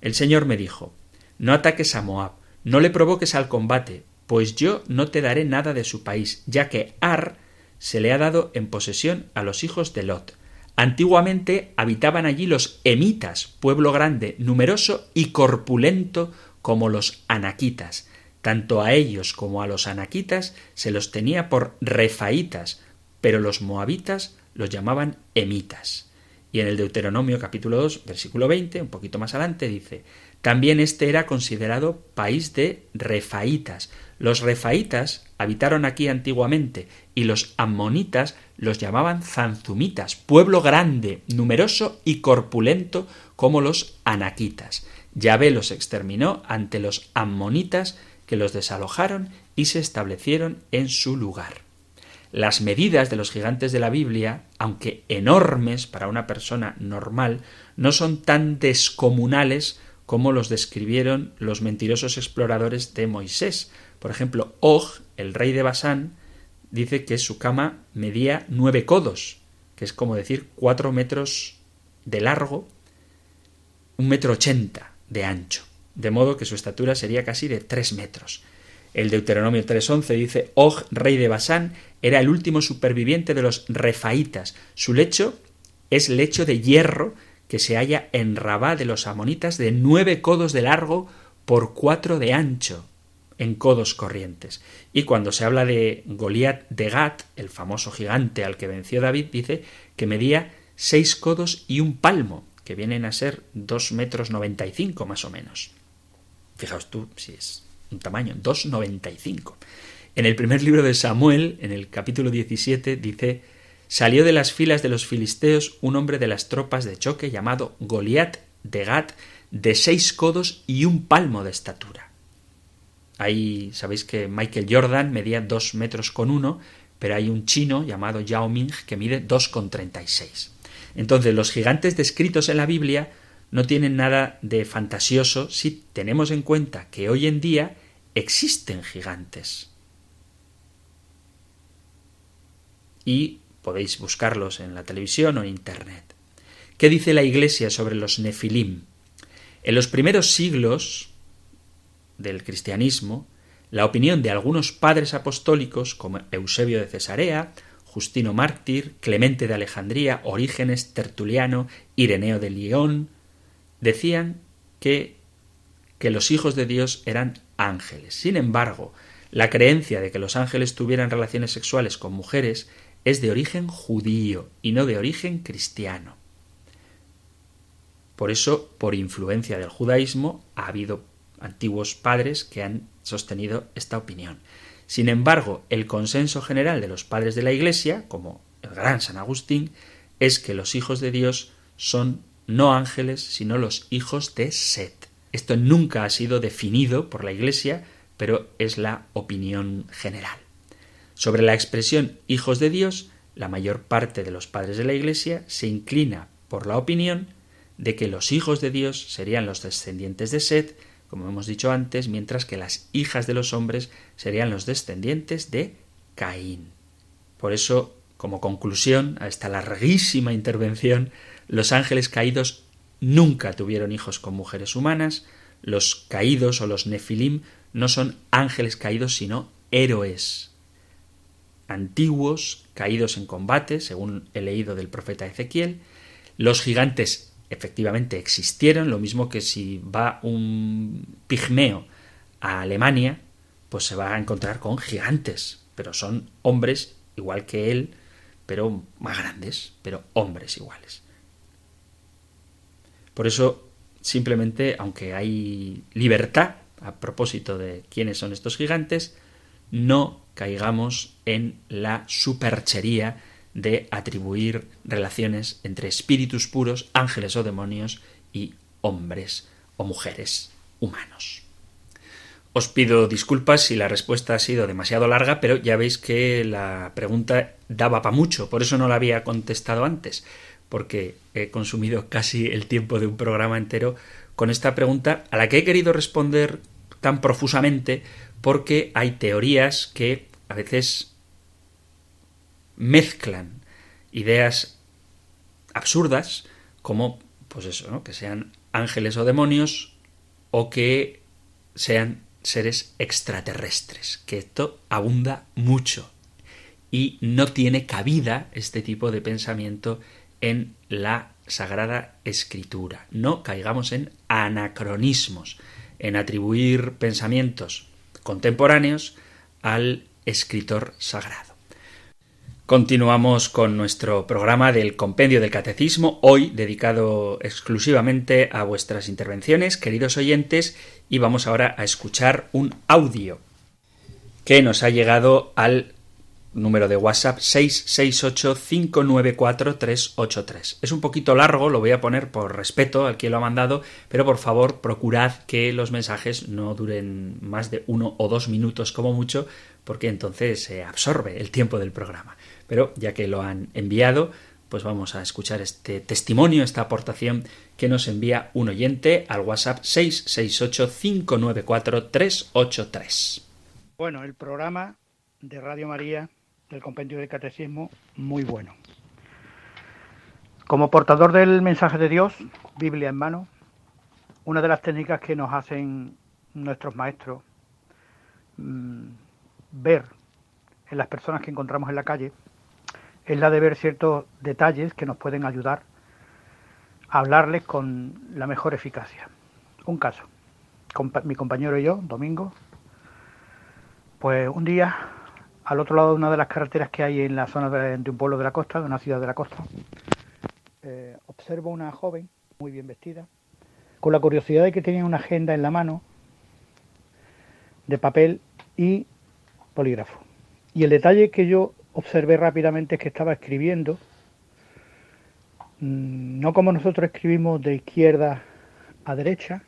El Señor me dijo, no ataques a Moab, no le provoques al combate, pues yo no te daré nada de su país, ya que Ar se le ha dado en posesión a los hijos de Lot. Antiguamente habitaban allí los emitas, pueblo grande, numeroso y corpulento como los anaquitas. Tanto a ellos como a los anaquitas se los tenía por refaitas, pero los moabitas los llamaban emitas. Y en el Deuteronomio capítulo 2, versículo 20, un poquito más adelante, dice, también este era considerado país de refaitas. Los refaitas habitaron aquí antiguamente y los ammonitas los llamaban zanzumitas, pueblo grande, numeroso y corpulento como los anaquitas. Yahvé los exterminó ante los ammonitas que los desalojaron y se establecieron en su lugar. Las medidas de los gigantes de la Biblia, aunque enormes para una persona normal, no son tan descomunales como los describieron los mentirosos exploradores de Moisés. Por ejemplo, Og, el rey de Basán, dice que su cama medía nueve codos, que es como decir cuatro metros de largo, un metro ochenta de ancho, de modo que su estatura sería casi de tres metros. El Deuteronomio 3.11 dice, Og, rey de Basán, era el último superviviente de los refaitas. Su lecho es lecho de hierro que se halla en Rabá de los amonitas de nueve codos de largo por cuatro de ancho en codos corrientes. Y cuando se habla de Goliat de Gat, el famoso gigante al que venció David, dice que medía seis codos y un palmo, que vienen a ser dos metros noventa y cinco más o menos. Fijaos tú si es un tamaño, dos noventa y cinco. En el primer libro de Samuel, en el capítulo 17, dice Salió de las filas de los filisteos un hombre de las tropas de choque llamado Goliat de Gat, de seis codos y un palmo de estatura. Ahí sabéis que Michael Jordan medía dos metros con uno, pero hay un chino llamado Yao Ming que mide dos con treinta y seis. Entonces, los gigantes descritos en la Biblia no tienen nada de fantasioso si tenemos en cuenta que hoy en día existen gigantes. Y podéis buscarlos en la televisión o en Internet. ¿Qué dice la Iglesia sobre los nefilim? En los primeros siglos del cristianismo, la opinión de algunos padres apostólicos como Eusebio de Cesarea, Justino Mártir, Clemente de Alejandría, Orígenes, Tertuliano, Ireneo de León, decían que, que los hijos de Dios eran ángeles. Sin embargo, la creencia de que los ángeles tuvieran relaciones sexuales con mujeres es de origen judío y no de origen cristiano. Por eso, por influencia del judaísmo, ha habido antiguos padres que han sostenido esta opinión. Sin embargo, el consenso general de los padres de la Iglesia, como el gran San Agustín, es que los hijos de Dios son no ángeles, sino los hijos de Set. Esto nunca ha sido definido por la Iglesia, pero es la opinión general. Sobre la expresión hijos de Dios, la mayor parte de los padres de la Iglesia se inclina por la opinión de que los hijos de Dios serían los descendientes de Set, como hemos dicho antes, mientras que las hijas de los hombres serían los descendientes de Caín. Por eso, como conclusión a esta larguísima intervención, los ángeles caídos nunca tuvieron hijos con mujeres humanas, los caídos o los nefilim no son ángeles caídos, sino héroes antiguos, caídos en combate, según he leído del profeta Ezequiel. Los gigantes efectivamente existieron, lo mismo que si va un pigmeo a Alemania, pues se va a encontrar con gigantes, pero son hombres igual que él, pero más grandes, pero hombres iguales. Por eso, simplemente, aunque hay libertad a propósito de quiénes son estos gigantes, no caigamos en la superchería de atribuir relaciones entre espíritus puros, ángeles o demonios y hombres o mujeres humanos. Os pido disculpas si la respuesta ha sido demasiado larga, pero ya veis que la pregunta daba para mucho, por eso no la había contestado antes, porque he consumido casi el tiempo de un programa entero con esta pregunta a la que he querido responder tan profusamente porque hay teorías que a veces mezclan ideas absurdas como pues eso, ¿no? que sean ángeles o demonios o que sean seres extraterrestres, que esto abunda mucho y no tiene cabida este tipo de pensamiento en la Sagrada Escritura. No caigamos en anacronismos, en atribuir pensamientos contemporáneos al escritor sagrado. Continuamos con nuestro programa del Compendio del Catecismo, hoy dedicado exclusivamente a vuestras intervenciones, queridos oyentes, y vamos ahora a escuchar un audio que nos ha llegado al número de WhatsApp 668-594-383. Es un poquito largo, lo voy a poner por respeto al que lo ha mandado, pero por favor procurad que los mensajes no duren más de uno o dos minutos como mucho, porque entonces se absorbe el tiempo del programa. Pero ya que lo han enviado, pues vamos a escuchar este testimonio, esta aportación que nos envía un oyente al WhatsApp 668-594-383. Bueno, el programa de Radio María del compendio del catecismo muy bueno. Como portador del mensaje de Dios, Biblia en mano, una de las técnicas que nos hacen nuestros maestros mm, ver en las personas que encontramos en la calle es la de ver ciertos detalles que nos pueden ayudar a hablarles con la mejor eficacia. Un caso, mi compañero y yo, Domingo, pues un día al otro lado de una de las carreteras que hay en la zona de, un pueblo de la costa, de una ciudad de la costa, eh, observo una joven muy bien vestida, con la curiosidad de que tenía una agenda en la mano de papel y polígrafo. Y el detalle que yo observé rápidamente es que estaba escribiendo, mm, no como nosotros escribimos de izquierda a derecha,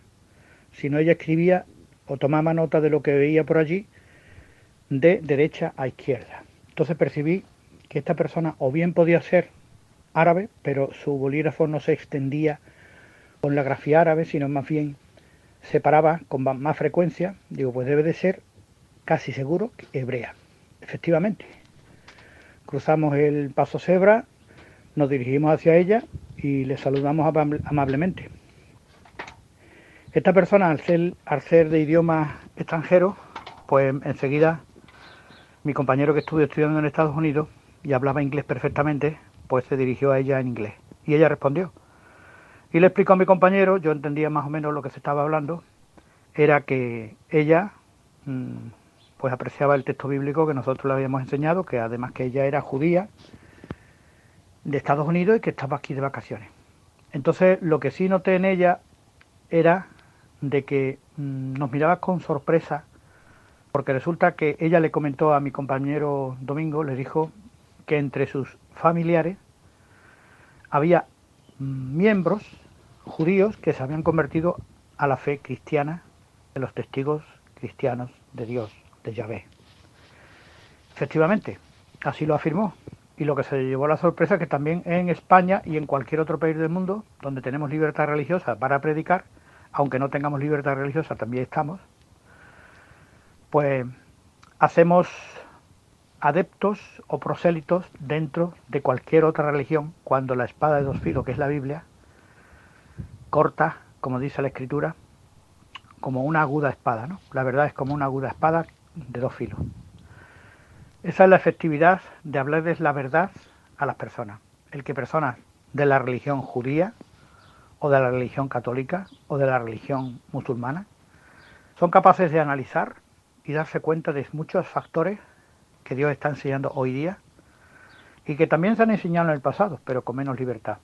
sino ella escribía o tomaba nota de lo que veía por allí de derecha a izquierda. Entonces percibí que esta persona o bien podía ser árabe, pero su bolígrafo no se extendía con la grafía árabe, sino más bien se paraba con más frecuencia. Digo, pues debe de ser casi seguro hebrea. Efectivamente, cruzamos el paso cebra, nos dirigimos hacia ella y le saludamos amablemente. Esta persona, al ser, al ser de idioma extranjero, pues enseguida mi compañero que estuvo estudiando en Estados Unidos y hablaba inglés perfectamente, pues se dirigió a ella en inglés. Y ella respondió. Y le explicó a mi compañero, yo entendía más o menos lo que se estaba hablando, era que ella mm, pues apreciaba el texto bíblico que nosotros le habíamos enseñado, que además que ella era judía de Estados Unidos y que estaba aquí de vacaciones. Entonces lo que sí noté en ella era de que mm, nos miraba con sorpresa porque resulta que ella le comentó a mi compañero Domingo, le dijo que entre sus familiares había miembros judíos que se habían convertido a la fe cristiana de los testigos cristianos de Dios, de Yahvé. Efectivamente, así lo afirmó. Y lo que se llevó a la sorpresa es que también en España y en cualquier otro país del mundo donde tenemos libertad religiosa para predicar, aunque no tengamos libertad religiosa, también estamos, pues hacemos adeptos o prosélitos dentro de cualquier otra religión cuando la espada de dos filos, que es la Biblia, corta, como dice la Escritura, como una aguda espada. ¿no? La verdad es como una aguda espada de dos filos. Esa es la efectividad de hablarles la verdad a las personas. El que personas de la religión judía o de la religión católica o de la religión musulmana son capaces de analizar y darse cuenta de muchos factores que Dios está enseñando hoy día y que también se han enseñado en el pasado, pero con menos libertad.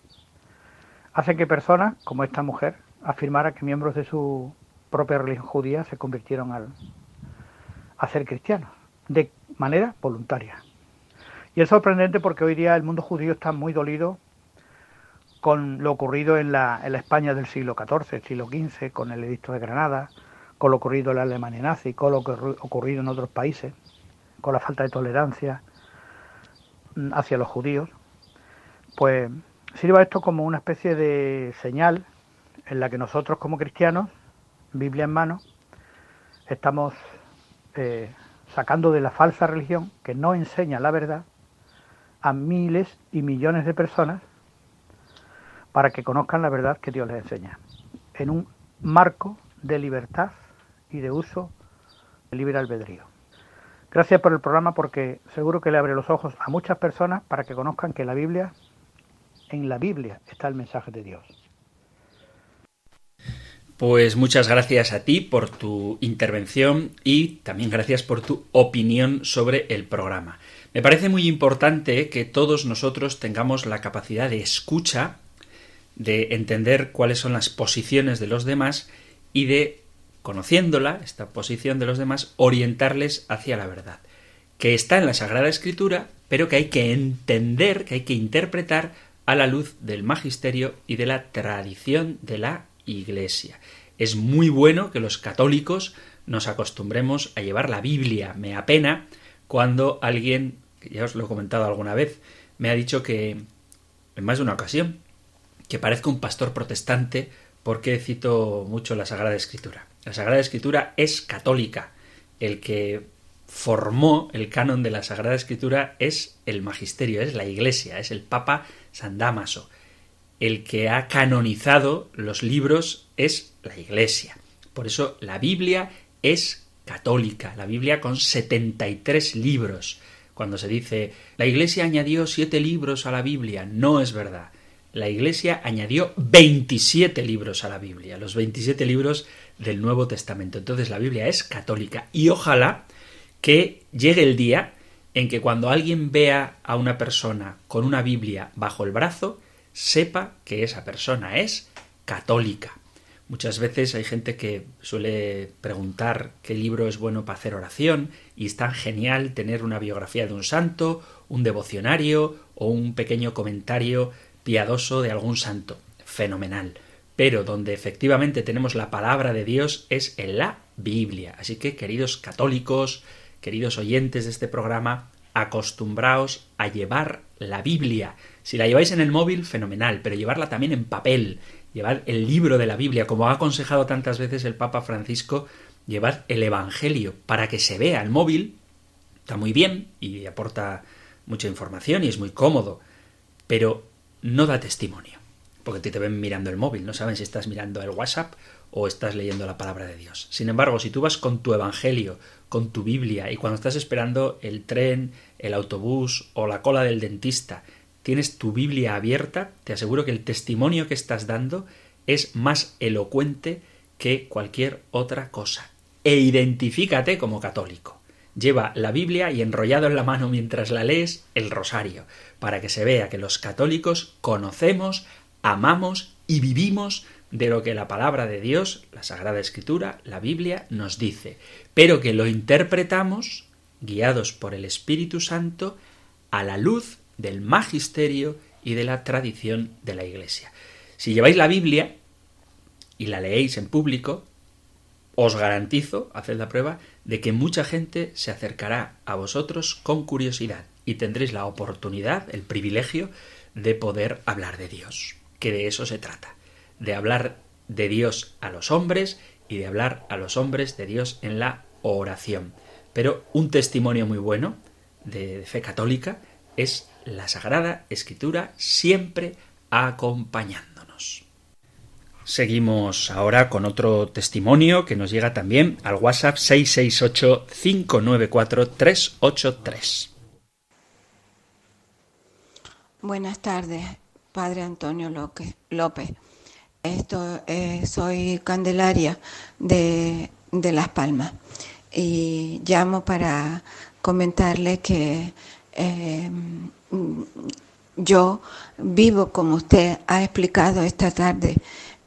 Hacen que personas como esta mujer afirmara que miembros de su propia religión judía se convirtieron al, a ser cristianos, de manera voluntaria. Y es sorprendente porque hoy día el mundo judío está muy dolido con lo ocurrido en la, en la España del siglo XIV, siglo XV, con el edicto de Granada, con lo ocurrido en la Alemania nazi, con lo ocurrido en otros países, con la falta de tolerancia mm, hacia los judíos, pues sirva esto como una especie de señal en la que nosotros como cristianos, Biblia en mano, estamos eh, sacando de la falsa religión que no enseña la verdad a miles y millones de personas para que conozcan la verdad que Dios les enseña, en un marco de libertad y de uso del libre albedrío. Gracias por el programa porque seguro que le abre los ojos a muchas personas para que conozcan que la Biblia, en la Biblia está el mensaje de Dios. Pues muchas gracias a ti por tu intervención y también gracias por tu opinión sobre el programa. Me parece muy importante que todos nosotros tengamos la capacidad de escucha, de entender cuáles son las posiciones de los demás y de conociéndola, esta posición de los demás, orientarles hacia la verdad, que está en la Sagrada Escritura, pero que hay que entender, que hay que interpretar a la luz del magisterio y de la tradición de la Iglesia. Es muy bueno que los católicos nos acostumbremos a llevar la Biblia. Me apena cuando alguien, ya os lo he comentado alguna vez, me ha dicho que, en más de una ocasión, que parezco un pastor protestante porque cito mucho la Sagrada Escritura. La Sagrada Escritura es católica. El que formó el canon de la Sagrada Escritura es el magisterio, es la Iglesia, es el Papa San Damaso. El que ha canonizado los libros es la Iglesia. Por eso la Biblia es católica, la Biblia con 73 libros. Cuando se dice la Iglesia añadió siete libros a la Biblia, no es verdad. La Iglesia añadió 27 libros a la Biblia, los 27 libros del Nuevo Testamento. Entonces la Biblia es católica y ojalá que llegue el día en que cuando alguien vea a una persona con una Biblia bajo el brazo, sepa que esa persona es católica. Muchas veces hay gente que suele preguntar qué libro es bueno para hacer oración y es tan genial tener una biografía de un santo, un devocionario o un pequeño comentario piadoso de algún santo. Fenomenal pero donde efectivamente tenemos la palabra de Dios es en la Biblia. Así que, queridos católicos, queridos oyentes de este programa, acostumbraos a llevar la Biblia. Si la lleváis en el móvil, fenomenal, pero llevarla también en papel, llevar el libro de la Biblia, como ha aconsejado tantas veces el Papa Francisco, llevar el Evangelio para que se vea el móvil, está muy bien y aporta mucha información y es muy cómodo, pero no da testimonio, porque te ven mirando el móvil, no saben si estás mirando el WhatsApp o estás leyendo la palabra de Dios. Sin embargo, si tú vas con tu Evangelio, con tu Biblia, y cuando estás esperando el tren, el autobús o la cola del dentista, tienes tu Biblia abierta, te aseguro que el testimonio que estás dando es más elocuente que cualquier otra cosa. E identifícate como católico. Lleva la Biblia y enrollado en la mano mientras la lees el rosario, para que se vea que los católicos conocemos, amamos y vivimos de lo que la palabra de Dios, la Sagrada Escritura, la Biblia nos dice, pero que lo interpretamos, guiados por el Espíritu Santo, a la luz del magisterio y de la tradición de la Iglesia. Si lleváis la Biblia y la leéis en público, os garantizo, haced la prueba, de que mucha gente se acercará a vosotros con curiosidad y tendréis la oportunidad, el privilegio de poder hablar de Dios, que de eso se trata de hablar de Dios a los hombres y de hablar a los hombres de Dios en la oración. Pero un testimonio muy bueno de fe católica es la Sagrada Escritura siempre acompañándonos. Seguimos ahora con otro testimonio que nos llega también al WhatsApp 668-594-383. Buenas tardes, Padre Antonio López. Esto, eh, soy Candelaria de, Las Palmas y llamo para comentarle que eh, yo vivo, como usted ha explicado esta tarde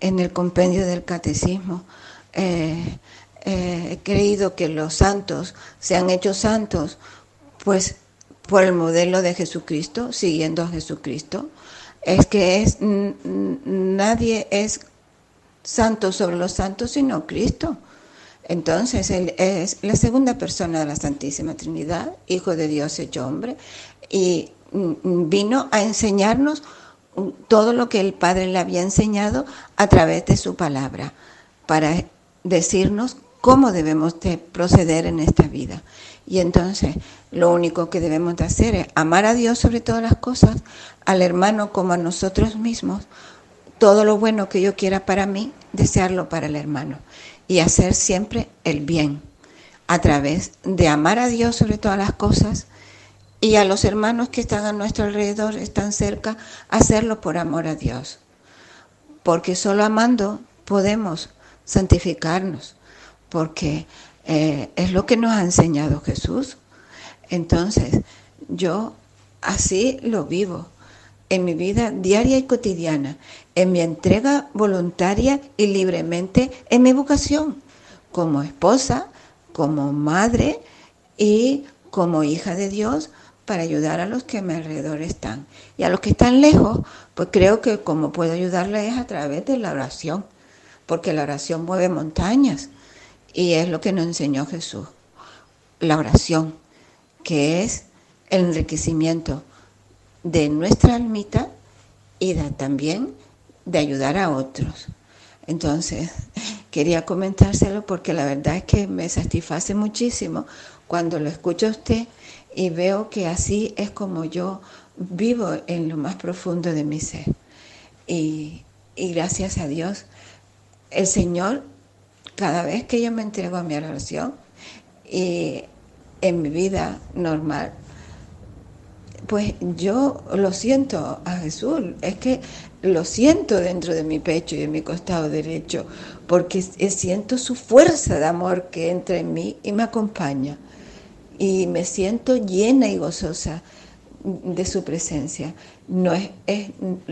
en el compendio del catecismo, eh, he creído que los santos se han hecho santos, pues por el modelo de Jesucristo, siguiendo a Jesucristo, es que es nadie es santo sobre los santos sino Cristo. Entonces, Él es la segunda persona de la Santísima Trinidad, Hijo de Dios hecho hombre, y vino a enseñarnos todo lo que el Padre le había enseñado a través de su palabra, para decirnos cómo debemos de proceder en esta vida. Y entonces lo único que debemos de hacer es amar a Dios sobre todas las cosas, al hermano como a nosotros mismos, todo lo bueno que yo quiera para mí, desearlo para el hermano y hacer siempre el bien a través de amar a Dios sobre todas las cosas y a los hermanos que están a nuestro alrededor, están cerca, hacerlo por amor a Dios. Porque solo amando podemos santificarnos, porque eh, es lo que nos ha enseñado Jesús. Entonces, yo así lo vivo en mi vida diaria y cotidiana, en mi entrega voluntaria y libremente en mi vocación, como esposa, como madre y como hija de Dios para ayudar a los que a mi alrededor están. Y a los que están lejos, pues creo que como puedo ayudarles es a través de la oración, porque la oración mueve montañas y es lo que nos enseñó Jesús, la oración, que es el enriquecimiento de nuestra almita y también de ayudar a otros. Entonces, quería comentárselo porque la verdad es que me satisface muchísimo cuando lo escucho a usted y veo que así es como yo vivo en lo más profundo de mi ser. Y, y gracias a Dios, el Señor, cada vez que yo me entrego a mi oración y en mi vida normal, pues yo lo siento a Jesús, es que lo siento dentro de mi pecho y en mi costado derecho, porque siento su fuerza de amor que entra en mí y me acompaña. Y me siento llena y gozosa de su presencia. No es,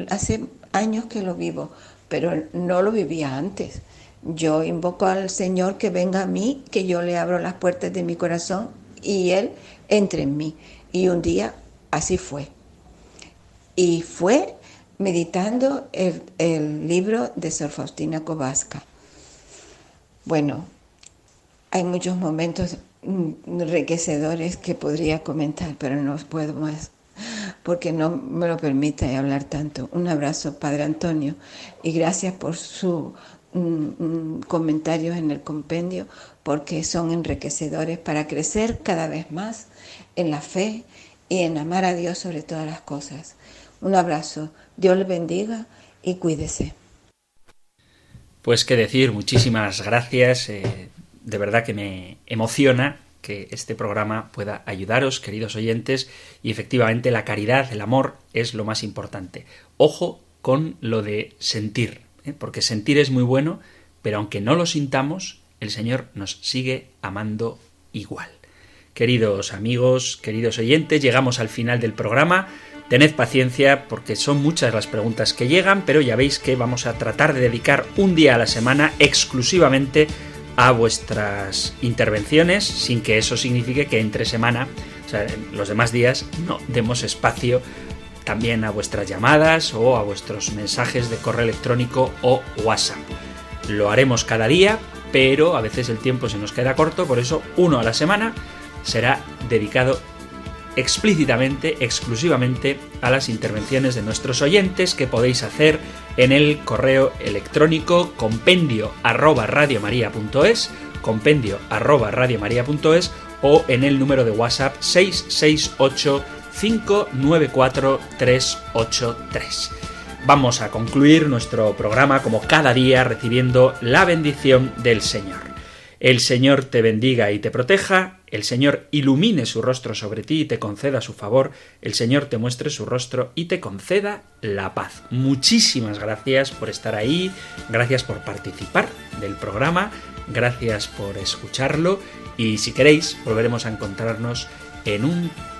hace años que lo vivo, pero no lo vivía antes. Yo invoco al Señor que venga a mí, que yo le abro las puertas de mi corazón y Él entre en mí. Y un día Así fue. Y fue meditando el, libro de Sor Faustina Kowalska. Bueno, hay muchos momentos enriquecedores que podría comentar, pero no puedo más porque no me lo permite hablar tanto. Un abrazo, Padre Antonio, y gracias por sus comentarios en el compendio, porque son enriquecedores para crecer cada vez más en la fe y en amar a Dios sobre todas las cosas. Un abrazo, Dios le bendiga y cuídese. Pues qué decir, muchísimas gracias. Eh, de verdad que me emociona que este programa pueda ayudaros, queridos oyentes, y efectivamente la caridad, el amor es lo más importante. Ojo con lo de sentir, ¿eh? porque sentir es muy bueno, pero aunque no lo sintamos, el Señor nos sigue amando igual. Queridos amigos, queridos oyentes, llegamos al final del programa. Tened paciencia porque son muchas las preguntas que llegan, pero ya veis que vamos a tratar de dedicar un día a la semana exclusivamente a vuestras intervenciones, sin que eso signifique que entre semana, o sea, los demás días, no demos espacio también a vuestras llamadas o a vuestros mensajes de correo electrónico o WhatsApp. Lo haremos cada día, pero a veces el tiempo se nos queda corto, por eso uno a la semana será dedicado explícitamente, exclusivamente a las intervenciones de nuestros oyentes que podéis hacer en el correo electrónico compendio arroba radiomaria.es, compendio o en el número de WhatsApp 668 594 383. Vamos a concluir nuestro programa como cada día recibiendo la bendición del Señor. El Señor te bendiga y te proteja, el Señor ilumine su rostro sobre ti y te conceda su favor, el Señor te muestre su rostro y te conceda la paz. Muchísimas gracias por estar ahí, gracias por participar del programa, gracias por escucharlo y si queréis volveremos a encontrarnos en un